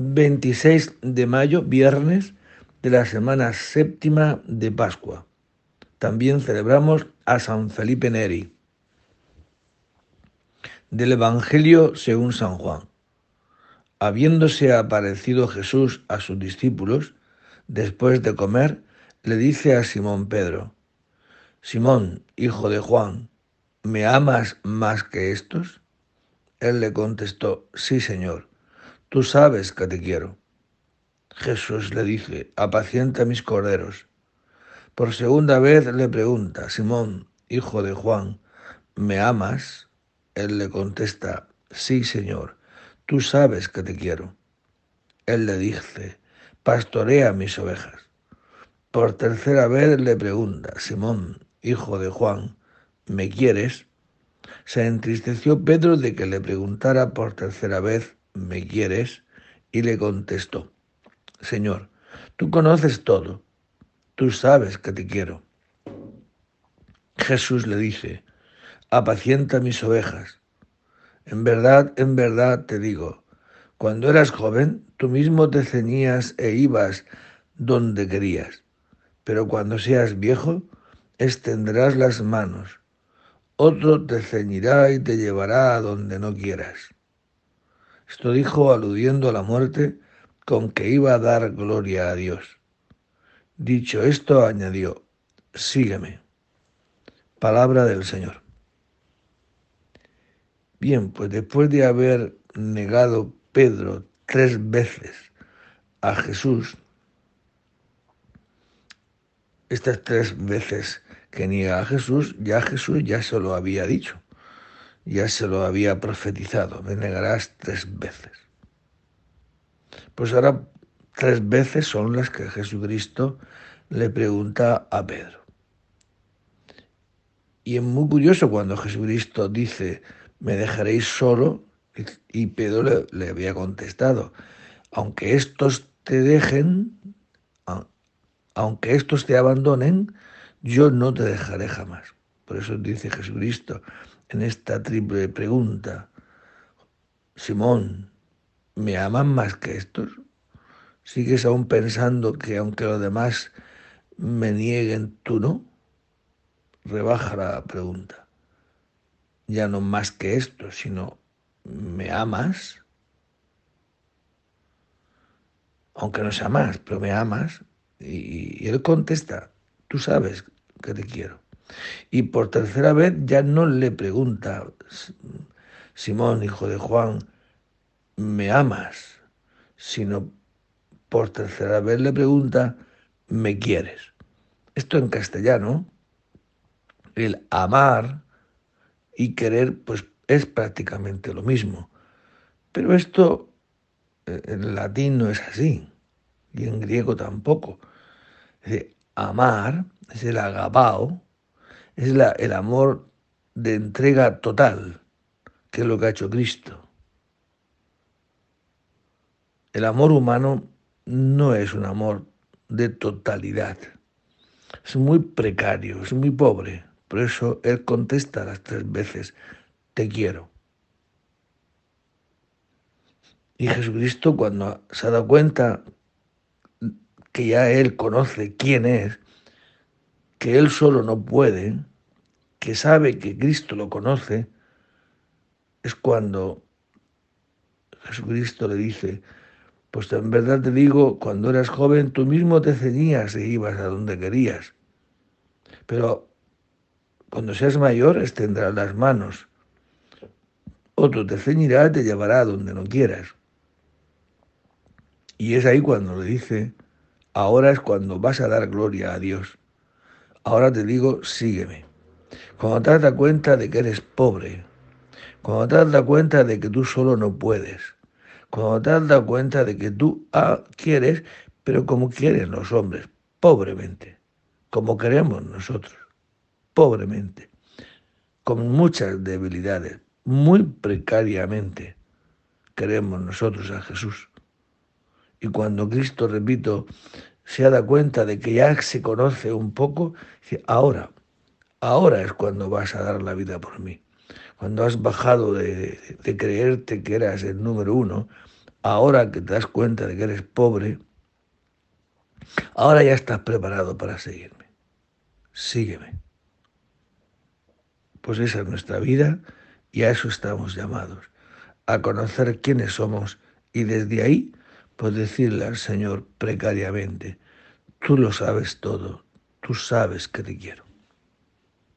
26 de mayo, viernes de la semana séptima de Pascua. También celebramos a San Felipe Neri. Del Evangelio según San Juan. Habiéndose aparecido Jesús a sus discípulos, después de comer, le dice a Simón Pedro, Simón, hijo de Juan, ¿me amas más que estos? Él le contestó, sí, Señor, tú sabes que te quiero. Jesús le dice, apacienta mis corderos. Por segunda vez le pregunta, Simón, hijo de Juan, ¿me amas? Él le contesta, sí, Señor, tú sabes que te quiero. Él le dice, pastorea mis ovejas. Por tercera vez le pregunta, Simón, hijo de Juan, ¿me quieres? Se entristeció Pedro de que le preguntara por tercera vez, ¿me quieres? Y le contestó, Señor, tú conoces todo, tú sabes que te quiero. Jesús le dice, apacienta mis ovejas. En verdad, en verdad te digo, cuando eras joven, tú mismo te ceñías e ibas donde querías, pero cuando seas viejo, extenderás las manos otro te ceñirá y te llevará a donde no quieras. Esto dijo aludiendo a la muerte con que iba a dar gloria a Dios. Dicho esto, añadió, sígueme. Palabra del Señor. Bien, pues después de haber negado Pedro tres veces a Jesús, estas tres veces que niega a Jesús, ya Jesús ya se lo había dicho, ya se lo había profetizado, me negarás tres veces. Pues ahora tres veces son las que Jesucristo le pregunta a Pedro. Y es muy curioso cuando Jesucristo dice, me dejaréis solo, y Pedro le, había contestado, aunque estos te dejen, aunque estos te abandonen, yo no te dejaré jamás. Por eso dice Jesucristo en esta triple pregunta, Simón, ¿me aman más que estos? ¿Sigues aún pensando que aunque los demás me nieguen, tú no? Rebaja la pregunta. Ya no más que esto, sino ¿me amas? Aunque no sea más, pero me amas. Y, y él contesta, tú sabes que te quiero. Y por tercera vez ya no le pregunta, Simón, hijo de Juan, ¿me amas? Sino por tercera vez le pregunta, ¿me quieres? Esto en castellano, el amar y querer, pues es prácticamente lo mismo. Pero esto eh, en latín no es así, y en griego tampoco. Es amar, es el agapao, es el amor de entrega total, que es lo que ha hecho Cristo. El amor humano no es un amor de totalidad, es muy precario, es muy pobre. Por eso Él contesta las tres veces, te quiero. Y Jesucristo cuando se ha dado cuenta que ya Él conoce quién es, que Él solo no puede, que sabe que Cristo lo conoce, es cuando Jesucristo le dice, pues en verdad te digo, cuando eras joven tú mismo te ceñías e ibas a donde querías, pero cuando seas mayor extenderás las manos, otro te ceñirá y te llevará a donde no quieras. Y es ahí cuando le dice, Ahora es cuando vas a dar gloria a Dios. Ahora te digo, sígueme. Cuando te das cuenta de que eres pobre, cuando te das cuenta de que tú solo no puedes, cuando te das cuenta de que tú ah, quieres, pero como quieren los hombres, pobremente, como queremos nosotros, pobremente, con muchas debilidades, muy precariamente, queremos nosotros a Jesús. Y cuando Cristo, repito, se ha dado cuenta de que ya se conoce un poco, dice, ahora, ahora es cuando vas a dar la vida por mí. Cuando has bajado de, de, creerte que eras el número uno, ahora que te das cuenta de que eres pobre, ahora ya estás preparado para seguirme. Sígueme. Pues esa es nuestra vida y a eso estamos llamados, a conocer quiénes somos y desde ahí pues decirle al Señor precariamente, tú lo sabes todo, tú sabes que te quiero.